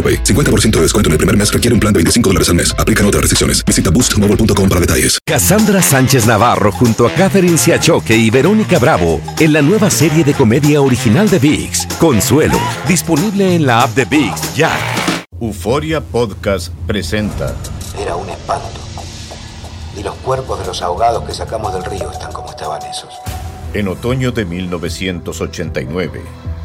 AroPay. 50% de descuento en el primer mes requiere un plan de 25 dólares al mes. Aplican otras restricciones. Visita boostmobile.com para detalles. Cassandra Sánchez Navarro junto a Catherine Siachoque y Verónica Bravo en la nueva serie de comedia original de VIX, Consuelo, disponible en la app de VIX ya. Euforia Podcast presenta. Era un espanto. Y los cuerpos de los ahogados que sacamos del río están como estaban esos. En otoño de 1989,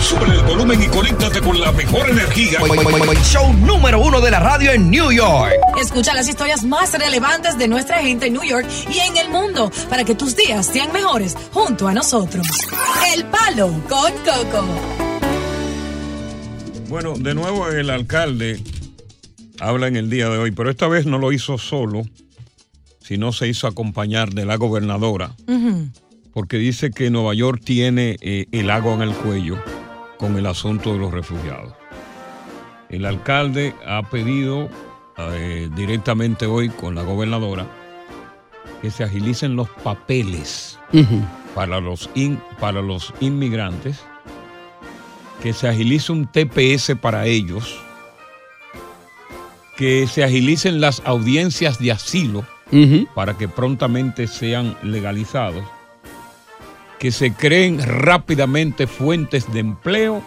Sube el volumen y conéctate con la mejor energía. Show número uno de la radio en New York. Escucha las historias más relevantes de nuestra gente en New York y en el mundo para que tus días sean mejores junto a nosotros. El Palo con Coco. Bueno, de nuevo el alcalde habla en el día de hoy, pero esta vez no lo hizo solo, sino se hizo acompañar de la gobernadora, porque dice que Nueva York tiene eh, el agua en el cuello con el asunto de los refugiados. El alcalde ha pedido eh, directamente hoy con la gobernadora que se agilicen los papeles para, los in- para los inmigrantes, que se agilice un TPS para ellos, que se agilicen las audiencias de asilo para que prontamente sean legalizados, que se creen rápidamente fuentes de empleo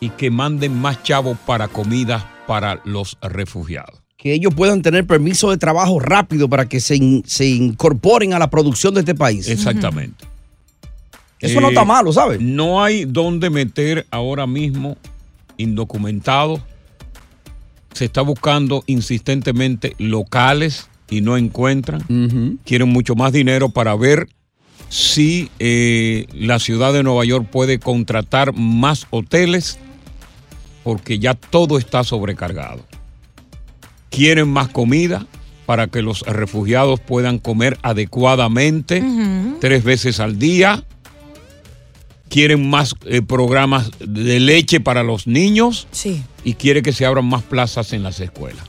y que manden más chavos para comida para los refugiados. Que ellos puedan tener permiso de trabajo rápido para que se, in- se incorporen a la producción de este país. Exactamente. Eso no Eh, está malo, ¿sabes? No hay dónde meter ahora mismo indocumentados. Se está buscando insistentemente locales y no encuentran. Quieren mucho más dinero para ver si eh, la ciudad de Nueva York puede contratar más hoteles porque ya todo está sobrecargado. Quieren más comida para que los refugiados puedan comer adecuadamente tres veces al día. Quieren más eh, programas de leche para los niños Sí. y quiere que se abran más plazas en las escuelas.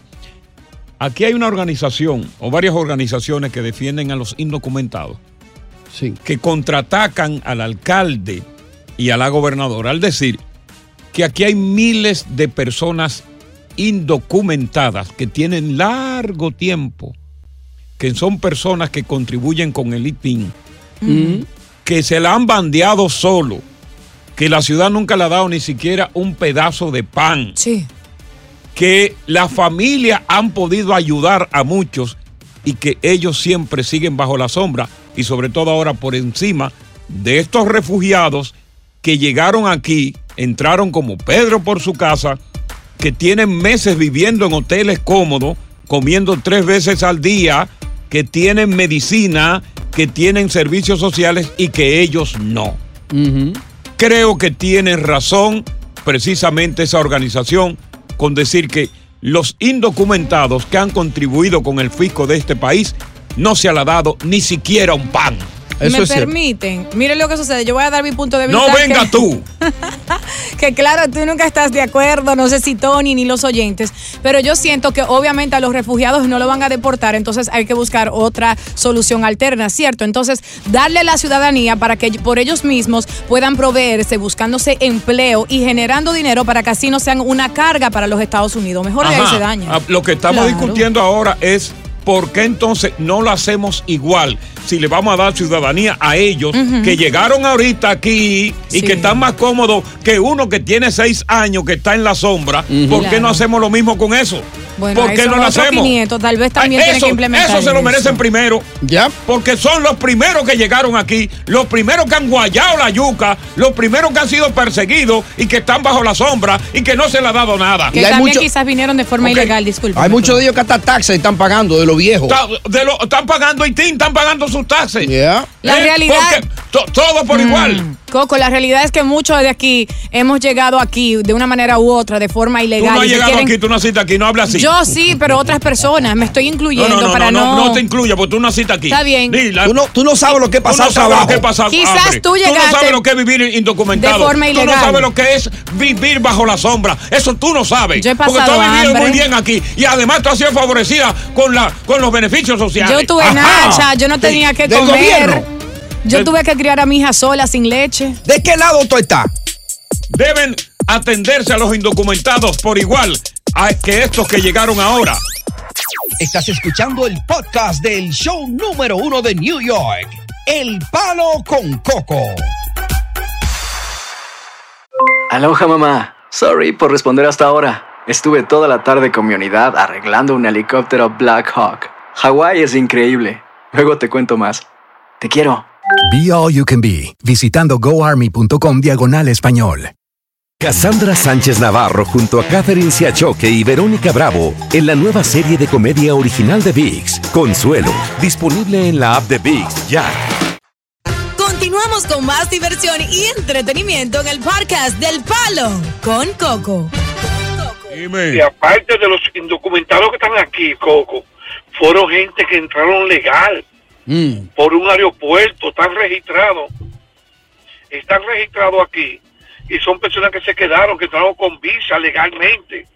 Aquí hay una organización o varias organizaciones que defienden a los indocumentados, Sí. que contraatacan al alcalde y a la gobernadora al decir que aquí hay miles de personas indocumentadas que tienen largo tiempo, que son personas que contribuyen con el ITIN, que se la han bandeado solo, que la ciudad nunca le ha dado ni siquiera un pedazo de pan. Que la familia han podido ayudar a muchos y que ellos siempre siguen bajo la sombra y sobre todo ahora por encima de estos refugiados que llegaron aquí, entraron como Pedro por su casa, que tienen meses viviendo en hoteles cómodos, comiendo tres veces al día, que tienen medicina, que tienen servicios sociales y que ellos no. Creo que tienen razón precisamente esa organización con decir que los indocumentados que han contribuido con el fisco de este país no se le ha dado ni siquiera un pan. me permiten, miren lo que sucede. Yo voy a dar mi punto de vista. No venga que- tú. que claro, tú nunca estás de acuerdo, no sé si Tony ni los oyentes, pero yo siento que obviamente a los refugiados no lo van a deportar, entonces hay que buscar otra solución alterna, ¿cierto? Entonces, darle la ciudadanía para que por ellos mismos puedan proveerse, buscándose empleo y generando dinero para que así no sean una carga para los Estados Unidos. Mejor Ajá. se daña. Ah, Lo que estamos Claro. discutiendo ahora es por qué entonces no lo hacemos igual si le vamos a dar ciudadanía a ellos que llegaron ahorita aquí y que están más cómodos que uno que tiene seis años que está en la sombra. ¿Por qué Claro. no hacemos lo mismo con eso? Bueno, ¿Por qué no lo hacemos? 500, tal vez también tienen eso, que implementar Eso se lo eso. merecen primero. Ya. Porque son los primeros que llegaron aquí, los primeros que han guayado la yuca, los primeros que han sido perseguidos y que están bajo la sombra y que no se le ha dado nada. Que Y también mucho- quizás vinieron de forma ilegal, disculpa. Hay muchos de ellos que hasta taxes están pagando de los viejos. Está- de lo- están pagando Haití, están pagando sus taxes. Yeah. La realidad- Porque to- todo por igual. Coco, la realidad es que muchos de aquí hemos llegado aquí de una manera u otra, de forma Tú ilegal. no has llegado quieren- aquí, tú naciste aquí, no hablas así. Yo sí, pero otras personas. Me estoy incluyendo no, no, para no, no. no, no te incluya, porque tú naciste aquí. Está bien. Tú no, tú no sabes lo que Tú pasa no sabes trabajo. lo que pasa Quizás hambre. tú no llegaste sabes lo que es vivir indocumentado. de forma Tú ilegal. no sabes lo que es vivir bajo la sombra. Eso tú no sabes. Yo he porque tú pasado has vivido hambre. muy bien aquí. Y además tú has sido favorecida con, la, con los beneficios sociales. Yo tuve Ajá. nacha, yo no tenía que comer. gobierno. Yo Del- tuve que criar a mi hija sola, sin leche. ¿De qué lado tú estás? Deben atenderse a los indocumentados por igual a que estos que llegaron ahora. Estás escuchando el podcast del show número uno de New York, El Palo con Coco. Aloha mamá. Sorry por responder hasta ahora. Estuve toda la tarde con mi unidad arreglando un helicóptero Black Hawk. Hawái es increíble. Luego te cuento más. Te quiero. Be All You Can Be, visitando goarmy.com diagonal español. Cassandra Sánchez Navarro junto a Catherine Siachoque y Verónica Bravo en la nueva serie de comedia original de VIX, Consuelo, disponible en la app de VIX ya. Continuamos con más diversión y entretenimiento en el podcast del Palo con Coco. Y aparte de los indocumentados que están aquí, Coco, fueron gente que entraron legal Mm. por un aeropuerto, están registrados. Están registrados aquí y son personas que se quedaron, que entraron con visa legalmente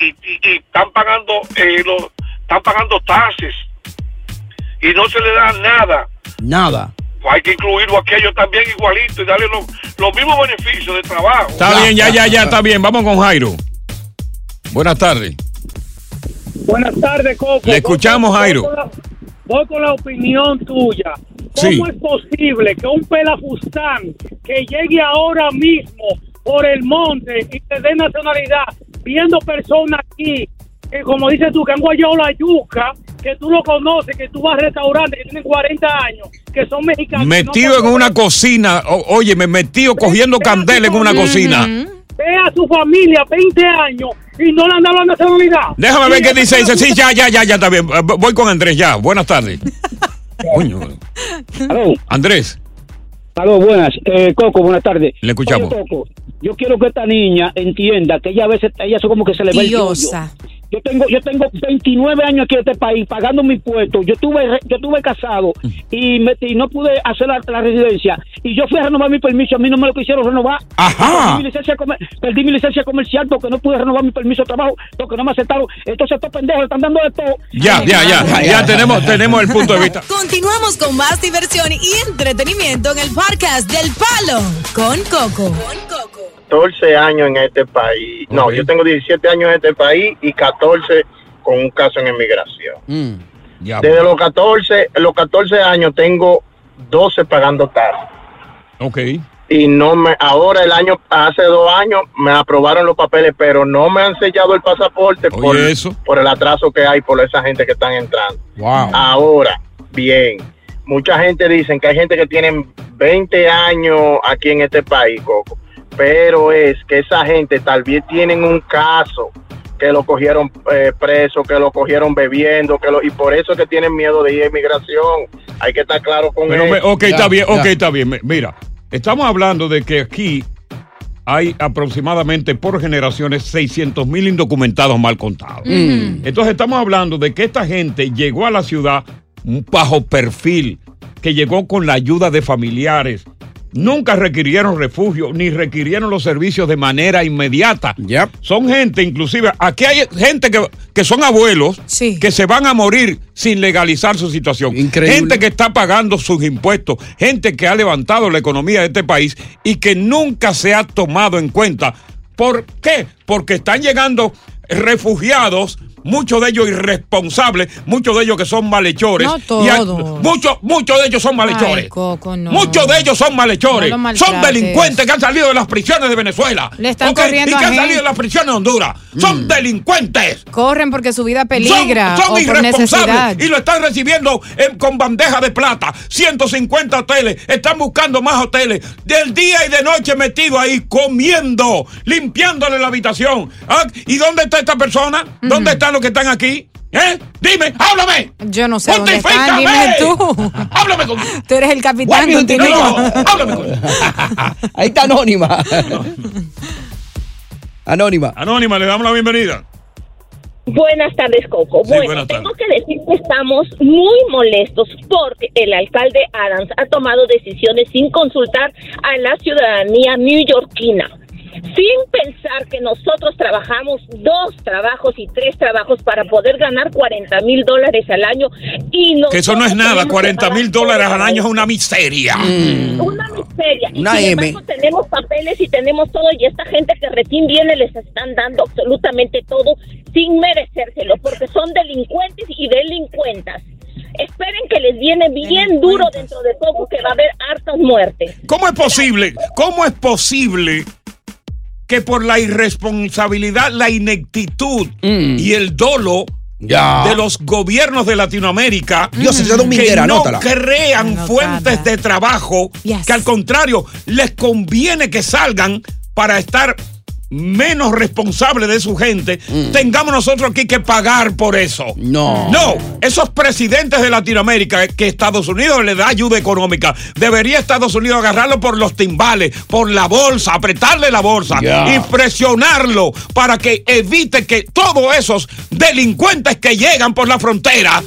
y, y- y están pagando eh, los- están pagando taxes y no se le da nada. Nada. Pues hay que incluirlo aquí a ellos también igualito y darle los, los mismos beneficios de trabajo. Está bien, ya, ya, ya, está bien. Vamos con Jairo. Buenas tardes. Buenas tardes, Coco. Le escuchamos, Jairo. Voy con la opinión tuya. ¿Cómo Sí. es posible que un pelafustán que llegue ahora mismo por el monte y te dé nacionalidad, viendo personas aquí, que como dices tú, que han guayado la yuca, que tú lo conoces, que tú vas a restaurantes que tienen 40 años, que son mexicanos. no Metido en una cocina. Oye, me metido cogiendo candela en una cocina. Ve a su familia 20 años y no le han dado la nacionalidad. Déjame ver qué dice. Dice, sí, ya, ya, ya, ya, está bien. Eh, Voy con Andrés, ya. Buenas tardes. Coño. Aló, Andrés, aló, buenas. Eh, Coco, buenas tardes. Le escuchamos. Oye, Coco, yo quiero que esta niña entienda que ella a veces, ella es como que se le ve el yoyo. Yo tengo, yo tengo 29 años aquí en este país pagando mi puesto. Yo tuve, re- yo tuve casado y, me- y no pude hacer la, la residencia. Y yo fui a renovar mi permiso. A mí no me lo quisieron renovar. Ajá. Perdí mi licencia, comer- perdí mi licencia comercial porque no pude renovar mi permiso de trabajo porque no me aceptaron. Entonces estos pendejos están dando de todo. ya, ya, ya. Ya tenemos, tenemos el punto de vista. Continuamos con más diversión y entretenimiento en el podcast del Palo con Coco. 14 años en este país. No, yo tengo 17 años en este país y 14 con un caso en inmigración. Mm. Ya, Desde los 14, los 14 años tengo 12 pagando tasas. Ok. Y no me, ahora el año, hace dos años me aprobaron los papeles, pero no me han sellado el pasaporte por, eso. por el atraso que hay por esa gente que están entrando. Wow. Ahora, bien, mucha gente dicen que hay gente que tienen 20 años aquí en este país, Coco, pero es que esa gente tal vez tienen un caso que lo cogieron eh, preso, que lo cogieron bebiendo, que lo, y por eso es que tienen miedo de ir a inmigración. Hay que estar claro con Pero eso. ok, está bien, ok, está bien. Mira, estamos hablando de que aquí hay aproximadamente por generaciones 600 mil indocumentados mal contados. Mm. Entonces estamos hablando de que esta gente llegó a la ciudad bajo perfil, que llegó con la ayuda de familiares, nunca requirieron refugio ni requirieron los servicios de manera inmediata. Son gente, inclusive, aquí hay gente que, que son abuelos que se van a morir sin legalizar su situación. Gente que está pagando sus impuestos, gente que ha levantado la economía de este país y que nunca se ha tomado en cuenta. ¿Por qué? Porque están llegando refugiados muchos de ellos irresponsables, muchos de ellos que son malhechores. No todos. muchos, muchos de ellos son malhechores. Ay, Coco, no. Muchos de ellos son malhechores. No son delincuentes que han salido de las prisiones de Venezuela. Le están ¿ok? corriendo Y que a han salido de las prisiones de Honduras. Son delincuentes. Corren porque su vida peligra Son, son o por necesidad. irresponsables y lo están recibiendo en- con bandeja de plata. 150 hoteles, están buscando más hoteles. Del día y de noche metido ahí, comiendo, limpiándole la habitación. ¿Ah? ¿Y dónde está esta persona? ¿Dónde están los que están aquí? ¿Eh? Dime, háblame. Yo no sé dónde están, dime tú. Háblame con. Tú eres el capitán. Guardia, continúa. Ahí está Anónima. Anónima. Anónima, le damos la bienvenida. Buenas tardes, Coco. Sí, bueno, tengo que decir que estamos muy molestos porque el alcalde Adams ha tomado decisiones sin consultar a la ciudadanía neoyorquina. Sin pensar que nosotros trabajamos dos trabajos y tres trabajos para poder ganar 40 mil dólares al año y Que eso no es nada, tenemos que 40 mil dólares al año es una miseria. una miseria. Y Una sin M. embargo, tenemos papeles y tenemos todo, y esta gente que recién viene les están dando absolutamente todo sin merecérselo, porque son delincuentes y delincuentas. Esperen que les viene bien duro dentro de poco, que va a haber hartas muertes. ¿Cómo es posible? ¿Cómo es posible que por la irresponsabilidad, la ineptitud y el dolo Ya. de los gobiernos de Latinoamérica Dios, dominguera, que no anótala. crean fuentes de trabajo que al contrario les conviene que salgan para estar menos responsables de su gente, tengamos nosotros aquí que pagar por eso. No. No, esos presidentes de Latinoamérica que Estados Unidos le da ayuda económica, debería Estados Unidos agarrarlo por los timbales, por la bolsa, apretarle la bolsa y presionarlo para que evite que todos esos delincuentes que llegan por la frontera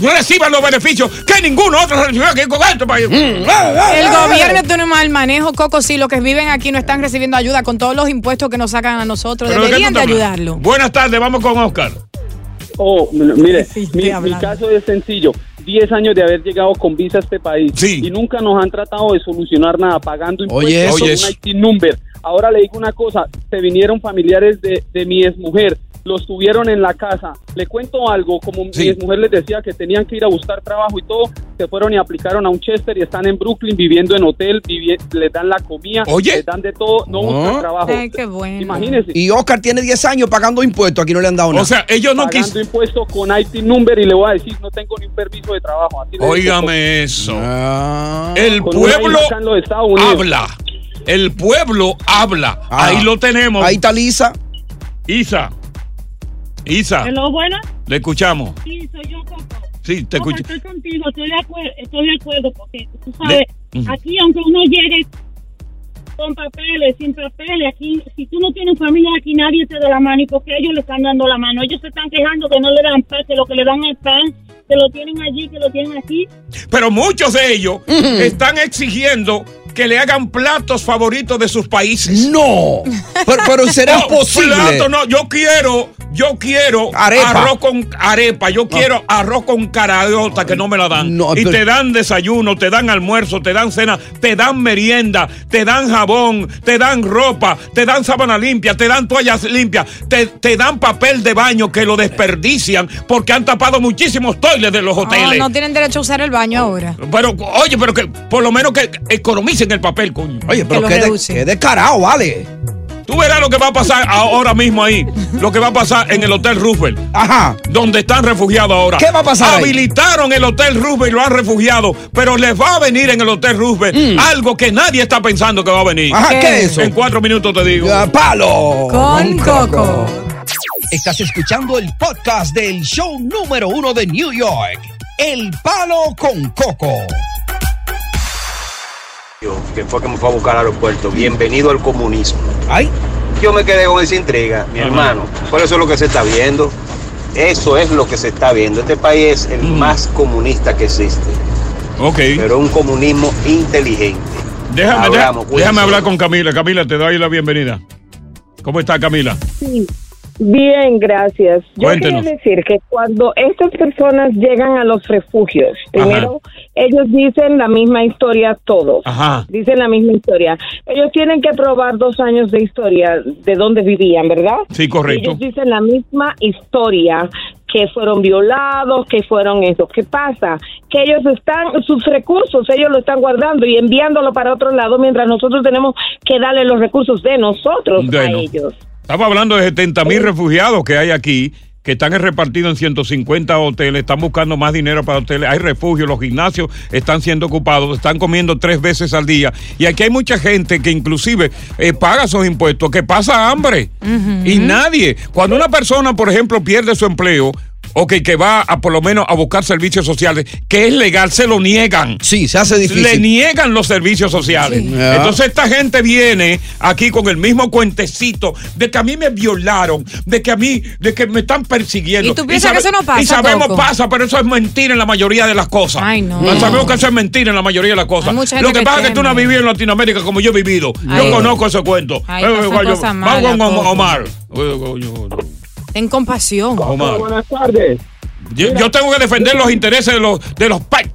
reciban los beneficios que ningún otro recibió aquí con este país. El gobierno tiene un mal manejo, Coco. Sí, los que viven aquí no están recibiendo ayuda con todos los impuestos que nos sacan a nosotros. Pero ¿de qué Deberían de ayudarlo. Buenas tardes, vamos con Oscar. Oh, mire, mi, caso es sencillo. 10 años de haber llegado con visa a este país y nunca nos han tratado de solucionar nada, pagando impuestos Oye, con oye, un eso. IT number. Ahora le digo una cosa, se vinieron familiares de, de mi exmujer, los tuvieron en la casa. Le cuento algo, como mi exmujer les decía que tenían que ir a buscar trabajo y todo, se fueron y aplicaron a un Chester y están en Brooklyn viviendo en hotel, vivi- les dan la comida, Oye. les dan de todo, no buscan trabajo. Ay, qué bueno. Imagínese. Y Oscar tiene 10 años pagando impuestos, aquí no le han dado nada. O sea, ellos no pagando quisieron. impuestos con IT number y le voy a decir, no tengo ni un permiso de trabajo. Así Óigame eso. El Con una pueblo habla. El pueblo habla. Ahí lo tenemos. Ahí está Lisa. Isa. Isa. Hello, buenas. Le escuchamos. Sí, soy yo, Coco. Sí, te escucho. Estoy contigo, estoy de acuerdo, estoy de acuerdo porque tú sabes, aquí aunque uno llegue con papeles, sin papeles, aquí si tú no tienes familia aquí nadie te da la mano y porque ellos le están dando la mano, ellos se están quejando que no le dan pan, que lo que le dan es pan, que lo tienen allí, que lo tienen aquí. Pero muchos de ellos están exigiendo que le hagan platos favoritos de sus países. No. Pero, pero será No, posible. plato no, yo quiero, yo quiero Arepa. arroz con arepa, yo quiero arroz con carayota que no me la dan. No, y pero- te dan desayuno, te dan almuerzo, te dan cena, te dan merienda, te dan jabón, te dan ropa, te dan sábana limpia, te dan toallas limpias, te, te dan papel de baño que lo desperdician porque han tapado muchísimos toiles de los No, hoteles. no tienen derecho a usar el baño ahora. Pero, oye, pero que por lo menos que economicen el papel, coño. Oye, pero lo qué, de- qué descarado, vale. Tú verás lo que va a pasar ahora mismo ahí. Lo que va a pasar en el Hotel Roosevelt. Ajá. Donde están refugiados ahora. ¿Qué va a pasar ahí? Habilitaron el Hotel Roosevelt y lo han refugiado. Pero les va a venir en el Hotel Roosevelt algo que nadie está pensando que va a venir. Mm. Ajá, ¿qué es eso? En cuatro minutos te digo. Ya, palo. Con Coco. Estás escuchando el podcast del show número uno de New York, El Palo con Coco. Que fue que me fue a buscar al aeropuerto. Bienvenido al comunismo. Ay. Yo me quedé con esa intriga, mi Ajá. hermano. Por eso es lo que se está viendo. Eso es lo que se está viendo. Este país es el más comunista que existe. Ok. Pero un comunismo inteligente. Déjame, Hablamos, déjame hablar con Camila. Camila, te doy la bienvenida. ¿Cómo está Camila? Sí. Bien, gracias. Yo Cuéntenos. quería decir que cuando estas personas llegan a los refugios, primero ellos dicen la misma historia todos. Ajá. Dicen la misma historia. Ellos tienen que probar dos años de historia de dónde vivían, ¿verdad? Sí, correcto. Ellos dicen la misma historia que fueron violados, que fueron eso. ¿Qué pasa? Que ellos están, sus recursos, ellos lo están guardando y enviándolo para otro lado, mientras nosotros tenemos que darle los recursos de nosotros Bueno. a ellos. Estamos hablando de 70 mil refugiados que hay aquí, que están repartidos en 150 hoteles, están buscando más dinero para hoteles, hay refugios, los gimnasios están siendo ocupados, están comiendo tres veces al día. Y aquí hay mucha gente que inclusive eh, paga sus impuestos, que pasa hambre. Y nadie, cuando una persona, por ejemplo, pierde su empleo, Ok, que va a por lo menos a buscar servicios sociales, que es legal, se lo niegan. Sí, se hace difícil. Le niegan los servicios sociales. Sí. Entonces esta gente viene aquí con el mismo cuentecito de que a mí me violaron, de que a mí, de que me están persiguiendo. ¿Y tú piensas que eso no pasa, Y sabemos Coco? pasa, pero eso es mentira en la mayoría de las cosas. Ay, no. Sabemos que eso es mentira en la mayoría de las cosas. Hay mucha gente Lo que, pasa es que tú no has vivido en Latinoamérica como yo he vivido. Ay. yo conozco ese cuento. Ay, Eh, cosas Vamos malas, con. Omar. Ten compasión. Omar. Buenas tardes. Yo, yo tengo que defender los intereses de los, de los pet.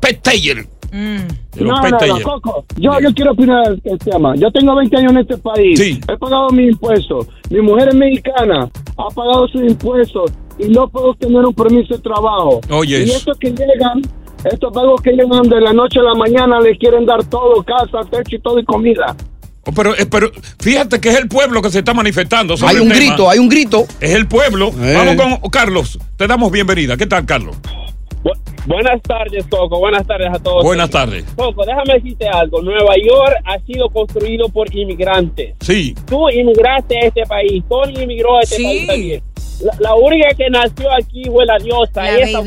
Mm. No, no, no. Coco, yo, yo quiero opinar del tema. Yo tengo 20 años en este país. He pagado mis impuestos. Mi mujer es mexicana. Ha pagado sus impuestos. Y no puedo tener un permiso de trabajo. Oye, Y estos que llegan, estos pagos que llegan de la noche a la mañana, les quieren dar todo, casa, techo y todo y comida. Oh, Pero, eh, pero fíjate que es el pueblo que se está manifestando. sobre Hay el un tema. grito, hay un grito. Es el pueblo. Eh. Vamos con Carlos. Te damos bienvenida. ¿Qué tal, Carlos? Buenas tardes, Coco. Buenas tardes a todos. Buenas tardes. Coco, déjame decirte algo. Nueva York ha sido construido por inmigrantes. Sí. Tú inmigraste a este país. Tony inmigró a este Sí. país también. La, la única que nació aquí fue la diosa, La esa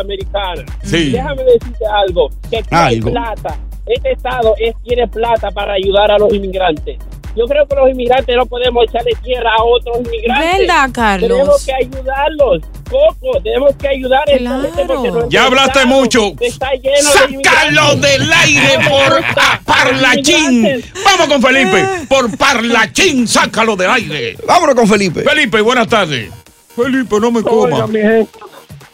americana. Sí. Déjame decirte algo. Que aquí hay Algo. plata. Este estado es, tiene plata para ayudar a los inmigrantes. Yo creo que los inmigrantes no podemos echarle tierra a otros inmigrantes. ¿Verdad, Carlos? Tenemos que ayudarlos. Coco, tenemos que ayudar a esta gente porque nuestro Ya hablaste estado mucho. Está lleno de ¡Sácalo del aire por parlachín! Vamos con Felipe. Por parlachín, sácalo del aire. Vámonos con Felipe. Felipe, buenas tardes. Felipe, no me Oiga, coma. mi gente,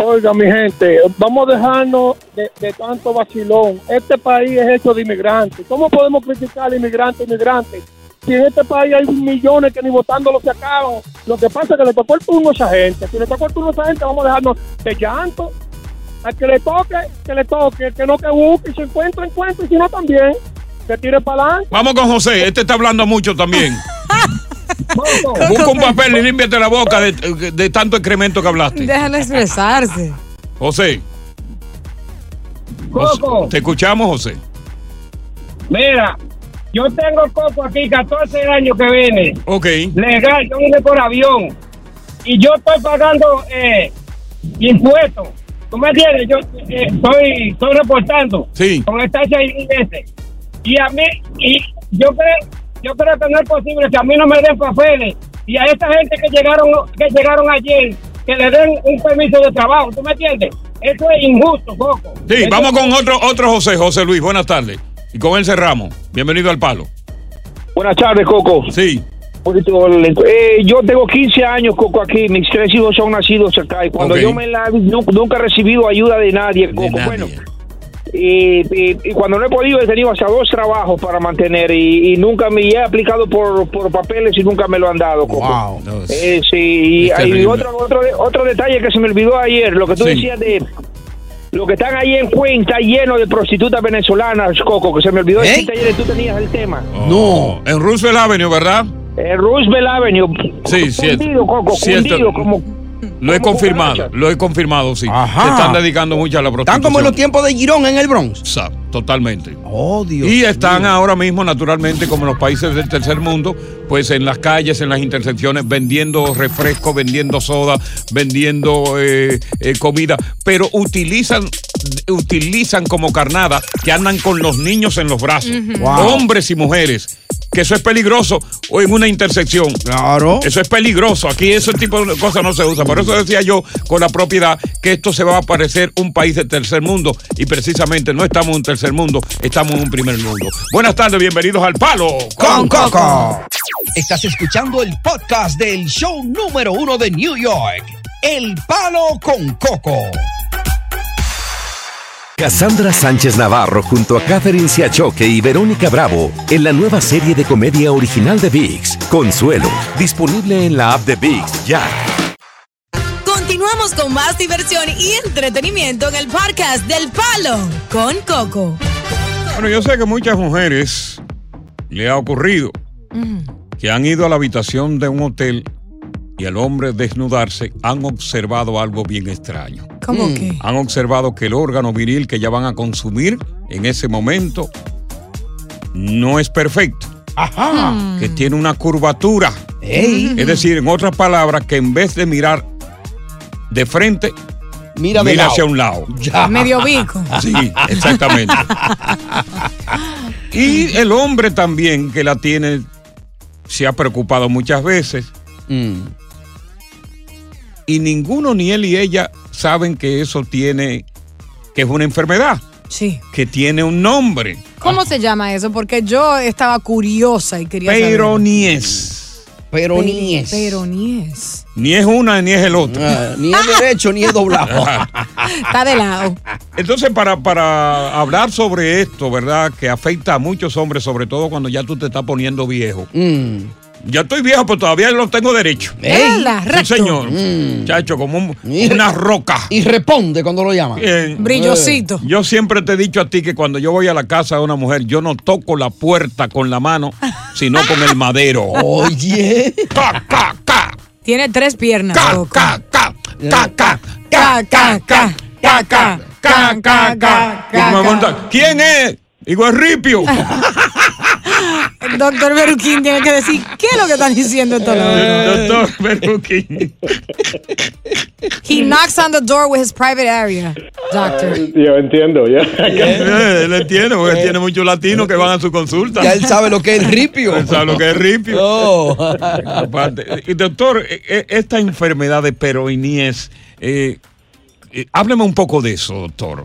oiga, mi gente, vamos a dejarnos de, de tanto vacilón. Este país es hecho de inmigrantes. ¿Cómo podemos criticar al inmigrante, inmigrante? Si en este país hay millones que ni votándolo se acaban. Lo que pasa es que le tocó el turno a esa gente. Si le tocó el turno a esa gente, vamos a dejarnos de llanto. Al que le toque, que le toque. El que no que busque, y si encuentra, encuentra. Y si no, también. Que tire para adelante. Vamos con José. Este está hablando mucho también. Busca un papel y límpiate la boca de, de tanto excremento que hablaste. Déjalo expresarse. José. José, Coco. Te escuchamos, José. Mira, yo tengo Coco aquí 14 años que viene. Ok. Legal, yo vine por avión. Y yo estoy pagando eh, impuestos. ¿Tú me entiendes? Yo eh, estoy, estoy reportando Sí. con estancia IBS. Y a mí, y yo creo, yo creo que no es posible que a mí no me den papeles. Y a esta gente que llegaron, que llegaron ayer, que le den un permiso de trabajo. ¿Tú me entiendes? Eso es injusto, Coco. Sí, Eso vamos con otro, otro José, José Luis. Buenas tardes. Y con él cerramos. Bienvenido al palo. Buenas tardes, Coco. Sí. Eh, yo tengo 15 años, Coco, aquí. Mis tres hijos son nacidos acá. Y cuando yo me la... nu- Nunca he recibido ayuda de nadie, Coco. Bueno, y, y- y cuando no he podido, he tenido hasta dos trabajos para mantener. Y, y nunca me he aplicado por, por papeles y nunca me lo han dado, Coco. Eh, sí, y, es y terrible. otro, otro, otro detalle que se me olvidó ayer, lo que tú Sí. decías de... Lo que están ahí en Queen está lleno de prostitutas venezolanas, Coco, que se me olvidó ¿Eh? decirte ayer tú tenías el tema. No. En Roosevelt Avenue, ¿verdad? Eh, Roosevelt Avenue. Sí, cierto. Cundido, Coco, Cierto. cundido, como... Lo he confirmado, lo he confirmado, sí. Se están dedicando mucho a la prostitución. Están como en los tiempos de Girón en el Bronx. Sa- Totalmente. Oh, Dios. Y están ahora mismo, naturalmente, como en los países del tercer mundo, pues en las calles, en las intersecciones, vendiendo refresco, vendiendo soda, vendiendo eh, eh, comida, pero utilizan, utilizan como carnada que andan con los niños en los brazos. Wow. hombres y mujeres. Que eso es peligroso o en una intersección. Claro. Eso es peligroso. Aquí ese tipo de cosas no se usa. Por eso decía yo con la propiedad que esto se va a parecer un país de tercer mundo y precisamente no estamos en un tercer mundo, estamos en un primer mundo. Buenas tardes, bienvenidos al Palo con Coco. Estás escuchando el podcast del show número uno de New York, El Palo con Coco. Cassandra Sánchez Navarro junto a Catherine Siachoque y Verónica Bravo en la nueva serie de comedia original de VIX, Consuelo, disponible en la app de VIX ya. Continuamos con más diversión y entretenimiento en el podcast del Palo con Coco. Bueno, yo sé que muchas mujeres le ha ocurrido que han ido a la habitación de un hotel y al hombre desnudarse han observado algo bien extraño. ¿Cómo que? Han observado que el órgano viril que ya van a consumir en ese momento no es perfecto. Ajá. Que tiene una curvatura. Ey. Es decir, en otras palabras, que en vez de mirar de frente, Mira lado. hacia un lado. Medio bico. Sí, exactamente. y el hombre también que la tiene se ha preocupado muchas veces. Mm. Y ninguno, ni él y ella, saben que eso tiene, que es una enfermedad, Sí. que tiene un nombre. ¿Cómo se llama eso? Porque yo estaba curiosa y quería saber. Peroníes. Peroníes. Peroníes. Ni es una ni es el otro. Ah, ni es derecho ni es doblado. Está de lado. Entonces, para, para hablar sobre esto, ¿verdad? Que afecta a muchos hombres, sobre todo cuando ya tú te estás poniendo viejo. Mm. Ya estoy viejo, pero todavía lo tengo derecho. ¿Verdad? Sí, señor. Mm. Chacho, como un- una roca. Y responde cuando lo llaman. Bien. Brillosito. Yo siempre te he dicho a ti que cuando yo voy a la casa de una mujer, yo no toco la puerta con la mano, sino con el madero. Oye. Ca, ca, ca, Tiene tres piernas. ca, ca, ca, ca, ca, Ca, ca, ca, ca, ca, ca, ca, ca, ¿Quién es? Digo, es Ripio. Doctor Beruquín tiene que decir qué es lo que están diciendo estos locos. Doctor Beruquín. He knocks on the door with his private area, doctor. Yo entiendo, ya. Él entiende, porque él tiene muchos latinos que van a su consulta. Ya él sabe lo que es ripio. Él sabe lo que es ripio. Oh. Aparte, y doctor, eh, eh, esta enfermedad de peroinies, eh, eh, hábleme un poco de eso, doctor.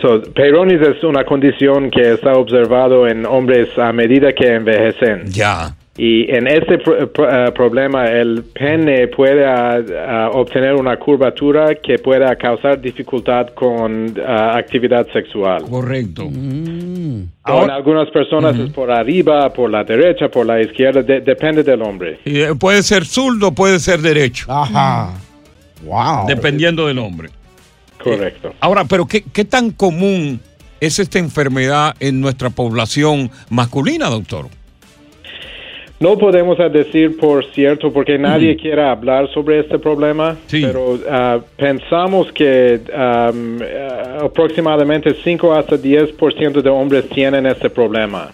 So, Peyronie's es una condición que está observado en hombres a medida que envejecen. Ya. Y en este pro- pro- eh, problema, el pene puede ah, obtener una curvatura que pueda causar dificultad con ah, actividad sexual. Correcto. en algunas personas es por arriba, por la derecha, por la izquierda, de- depende del hombre. Y, eh, puede ser zurdo, puede ser derecho. Ajá. Wow. Dependiendo del hombre. Correcto. Ahora, pero ¿qué, qué tan común es esta enfermedad en nuestra población masculina, doctor? No podemos decir por cierto porque nadie quiere hablar sobre este problema, pero ah, pensamos que ah, aproximadamente 5 hasta 10% de hombres tienen este problema.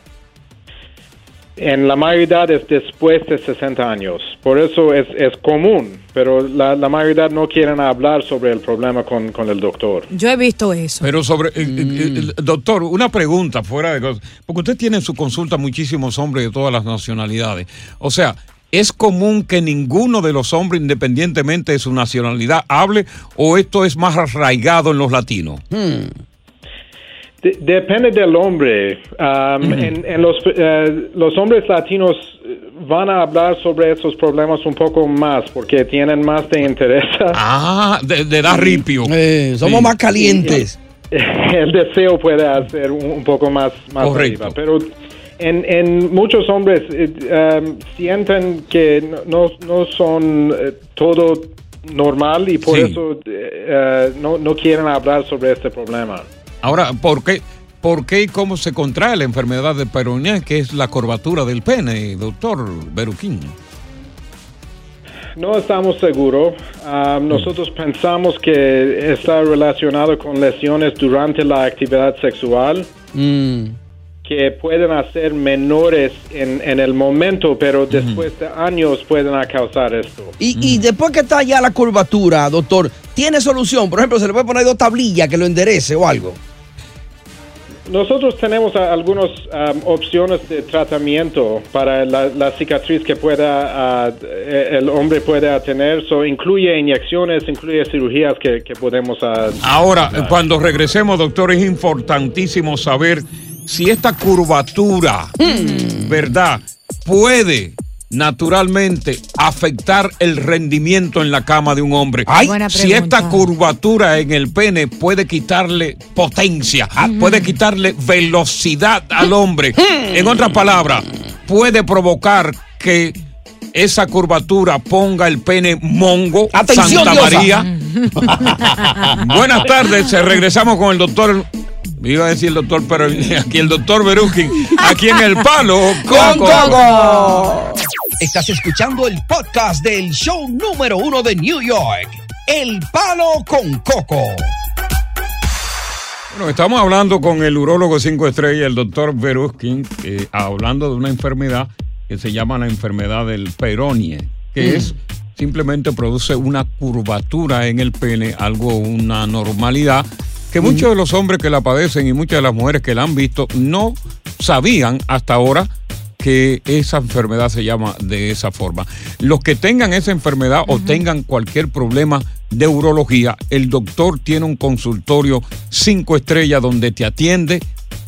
En la mayoría es después de 60 años, por eso es, es común, pero la, la mayoría no quieren hablar sobre el problema con, con el doctor. Yo he visto eso. Pero sobre, eh, eh, eh, doctor, una pregunta fuera de cosas, porque usted tiene en su consulta muchísimos hombres de todas las nacionalidades. O sea, ¿es común que ninguno de los hombres, independientemente de su nacionalidad, hable o esto es más arraigado en los latinos? De- depende del hombre. Um, en, en los, eh, los hombres latinos eh, van a hablar sobre esos problemas un poco más porque tienen más de interés. Ah, de, de dar ripio. Eh, somos más calientes. El deseo puede hacer un, un poco más, más Correcto. arriba, pero en, en muchos hombres eh, um, sienten que no, no, no son eh, todo normal y por Sí. eso no, no quieren hablar sobre este problema. Ahora, ¿por qué, ¿por qué y cómo se contrae la enfermedad de Peyronie, que es la curvatura del pene, doctor Beruquín? No estamos seguros. Ah, nosotros pensamos que está relacionado con lesiones durante la actividad sexual Mm. Que pueden hacer menores en, en el momento, pero después de años pueden causar esto. Y, y después que está ya la curvatura, doctor, ¿tiene solución? Por ejemplo, se le puede poner dos tablillas que lo enderece o algo. Nosotros tenemos a- algunas um, opciones de tratamiento para la, la cicatriz que pueda ah, eh, el hombre pueda tener. So, incluye inyecciones, incluye cirugías que, que podemos ah, Ahora, cuando regresemos, doctor, es importantísimo saber si esta curvatura, ¿verdad?, puede naturalmente afectar el rendimiento en la cama de un hombre. Buena si esta curvatura en el pene puede quitarle potencia, puede quitarle velocidad al hombre. En otras palabras, puede provocar que esa curvatura ponga el pene mongo, Atención, Santa diosa. María. Buenas tardes, eh, regresamos con el doctor. Iba a decir el doctor, pero aquí el doctor Berukin, aquí en el palo Con Coco. Coco. Estás escuchando el podcast del show número uno de New York, El Palo con Coco. Bueno, estamos hablando con el urólogo 5 estrellas, el doctor Beruskin, eh, hablando de una enfermedad que se llama la enfermedad del peronie, que Mm. es simplemente produce una curvatura en el pene, algo, una normalidad, que muchos de los hombres que la padecen y muchas de las mujeres que la han visto no sabían hasta ahora que esa enfermedad se llama de esa forma. Los que tengan esa enfermedad o tengan cualquier problema de urología, el doctor tiene un consultorio cinco estrellas donde te atiende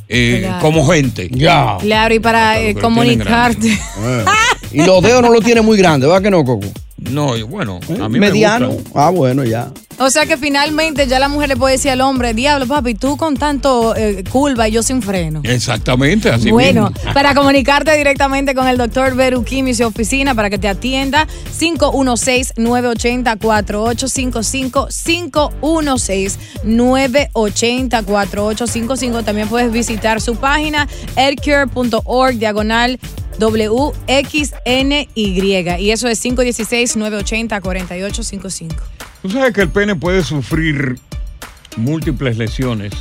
eh, Claro. como gente. Ya. Claro, y para eh, Pero tienen comunicarte. Y los dedos no lo tiene muy grande, ¿verdad que no, Coco? No, y bueno, a mí Mediano. me gusta. Ah, bueno, ya. O sea que finalmente ya la mujer le puede decir al hombre, diablo papi, tú con tanto eh, curva y yo sin freno. Exactamente, así bueno, mismo. para comunicarte directamente con el doctor Berukim y su oficina para que te atienda, 516-980-4855, 516-980-4855. También puedes visitar su página, aircure.org, diagonal WXNY. Y eso es 516-980-4855. Tú sabes que el pene puede sufrir múltiples lesiones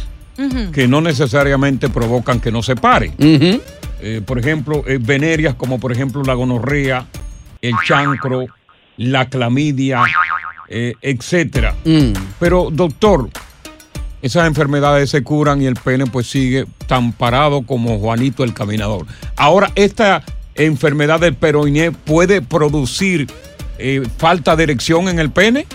que no necesariamente provocan que no se pare. Eh, por ejemplo, eh, venerias como por ejemplo la gonorrea, el chancro, la clamidia, eh, etcétera. Pero doctor, esas enfermedades se curan y el pene pues sigue tan parado como Juanito el caminador. Ahora, esta enfermedad del peroné puede producir eh, falta de erección en el pene.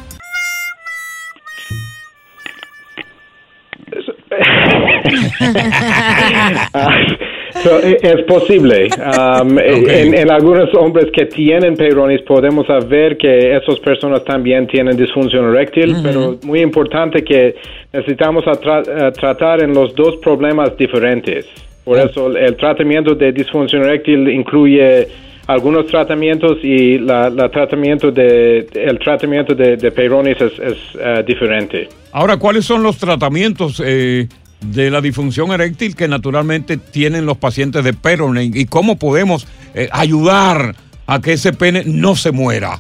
So, es posible. Um, en, en algunos hombres que tienen peyronis podemos ver que esas personas también tienen disfunción eréctil, pero muy importante que necesitamos a tra- a tratar en los dos problemas diferentes. Por eso el, tratamiento de disfunción eréctil incluye algunos tratamientos y la, la tratamiento de el tratamiento de, de peyronis es, es, eh, diferente. Ahora, ¿cuáles son los tratamientos eh, de la disfunción eréctil que naturalmente tienen los pacientes de Peyronie y cómo podemos eh, ayudar a que ese pene no se muera?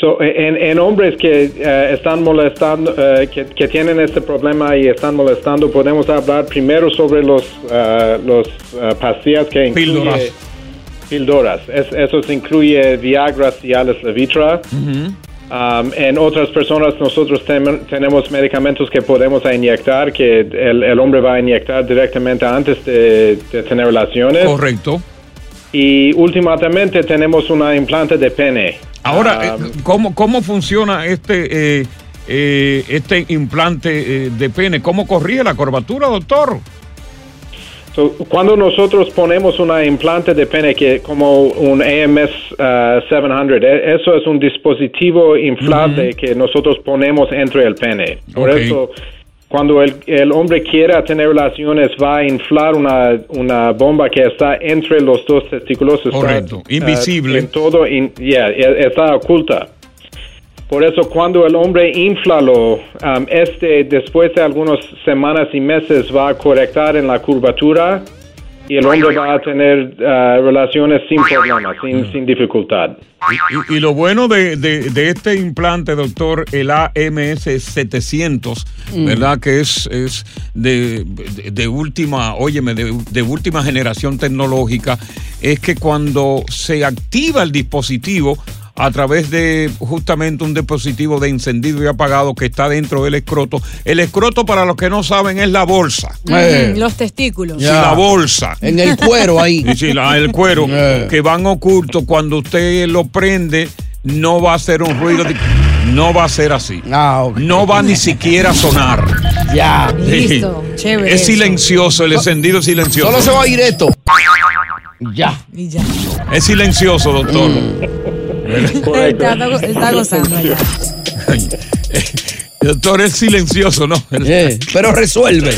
So, en, en hombres que eh, están molestando, eh, que, que tienen este problema y están molestando, podemos hablar primero sobre los, eh, los pastillas que incluye Píldoras. píldoras. Es- eso incluye Viagra, Cialis, Levitra. Um, en otras personas nosotros tem- tenemos medicamentos que podemos inyectar, que el, el hombre va a inyectar directamente antes de, de tener relaciones. Correcto. Y últimamente tenemos una implante de pene. Ahora, Um, eh, ¿cómo, ¿cómo funciona este, eh, eh, este implante eh, de pene? ¿Cómo corrige la curvatura, doctor? So, cuando nosotros ponemos una implante de pene que como un AMS uh, 700, e- eso es un dispositivo inflable que nosotros ponemos entre el pene. Por eso, cuando el, el hombre quiera tener relaciones, va a inflar una, una bomba que está entre los dos testículos. Está, Correcto. uh, Invisible. en todo, in- yeah, e- está oculta. Por eso cuando el hombre inflalo, um, este después de algunas semanas y meses va a correctar en la curvatura y el hombre va a tener uh, relaciones sin problemas, sin, sin dificultad. Y, y lo bueno de, de- de este implante, doctor, el AMS 700, Mm. ¿verdad? Que es, es de, de- de última, óyeme, de, de última generación tecnológica, es que cuando se activa el dispositivo, a través de justamente un dispositivo de encendido y apagado que está dentro del escroto. El escroto, para los que no saben, es la bolsa. Mm, los testículos. Sí, la bolsa. En el cuero ahí. Sí, sí, la- el cuero. Que van ocultos. Cuando usted lo prende, no va a hacer un ruido. de- no va a ser así. No va ni siquiera a sonar. Ya. Listo, chévere Es eso. silencioso, el encendido es silencioso. Solo se va a ir esto. Ya. Y ya. Es silencioso, doctor. Está, está gozando ya. Doctor, es silencioso, ¿no? pero resuelve.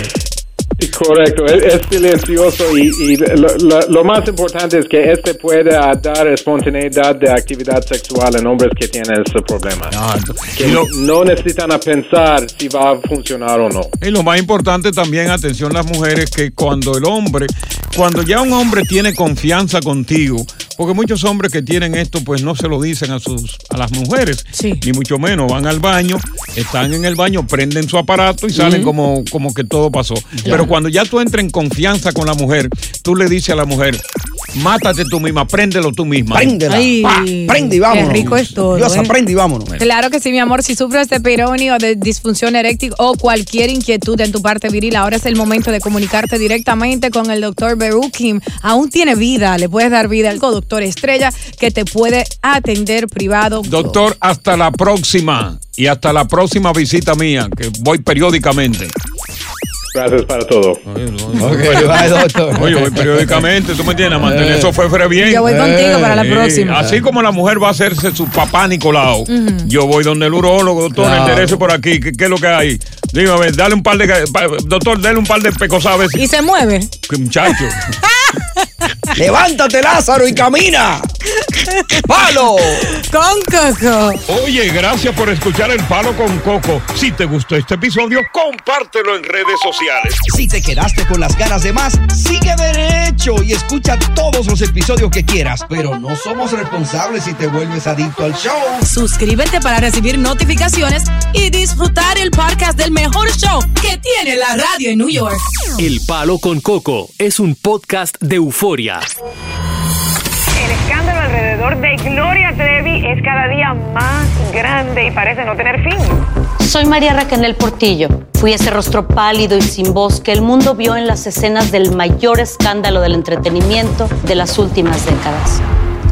Correcto, es, es silencioso y, y lo, lo- lo más importante es que este puede ah, dar espontaneidad de actividad sexual en hombres que tienen ese problema. que no necesitan a pensar si va a funcionar o no. Y lo más importante también, atención las mujeres, que cuando el hombre, cuando ya un hombre tiene confianza contigo, porque muchos hombres que tienen esto, pues no se lo dicen a sus, a las mujeres, ni mucho menos, van al baño, están en el baño, prenden su aparato y salen como, como que todo pasó. Pero cuando ya tú entras en confianza con la mujer, tú le dices a la mujer, mátate tú misma, préndelo tú misma. Préndela. Ay, Pa, prende y vámonos. Qué rico es todo. Diosa, ¿eh? prende y vámonos. Claro que sí, mi amor. Si sufres de Peyronie o de disfunción eréctil o cualquier inquietud en tu parte viril, ahora es el momento de comunicarte directamente con el doctor Berukim. Aún tiene vida, le puedes dar vida al doctor Estrella que te puede atender privado. Doctor, hasta la próxima y hasta la próxima visita mía, que voy periódicamente. Gracias para todo. bye, doctor. Oye, voy periódicamente, tú me entiendes, a mantener eso fue bien. Yo voy contigo para la próxima. Así como la mujer va a hacerse su papá Nicolau, Ujú. yo voy donde el urólogo, doctor, Claro. enderece por aquí, ¿qué, qué es lo que hay? Dígame, dale un par de, doctor, dale un par de pecosaves. Y se mueve. Muchacho. Levántate, Lázaro, y camina. ¡Palo! Con Coco. Oye, gracias por escuchar El Palo con Coco. Si te gustó este episodio, compártelo en redes sociales. Si te quedaste con las ganas de más, sigue derecho y escucha todos los episodios que quieras. Pero no somos responsables si te vuelves adicto al show. Suscríbete para recibir notificaciones y disfrutar el podcast del mejor show que tiene la radio en New York. El Palo con Coco es un podcast de euforia. El escándalo alrededor de Gloria Trevi es cada día más grande y parece no tener fin. Soy María Raquel Portillo. Fui ese rostro pálido y sin voz que el mundo vio en las escenas del mayor escándalo del entretenimiento de las últimas décadas.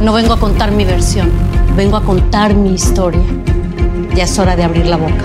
No vengo a contar mi versión, vengo a contar mi historia. Ya es hora de abrir la boca.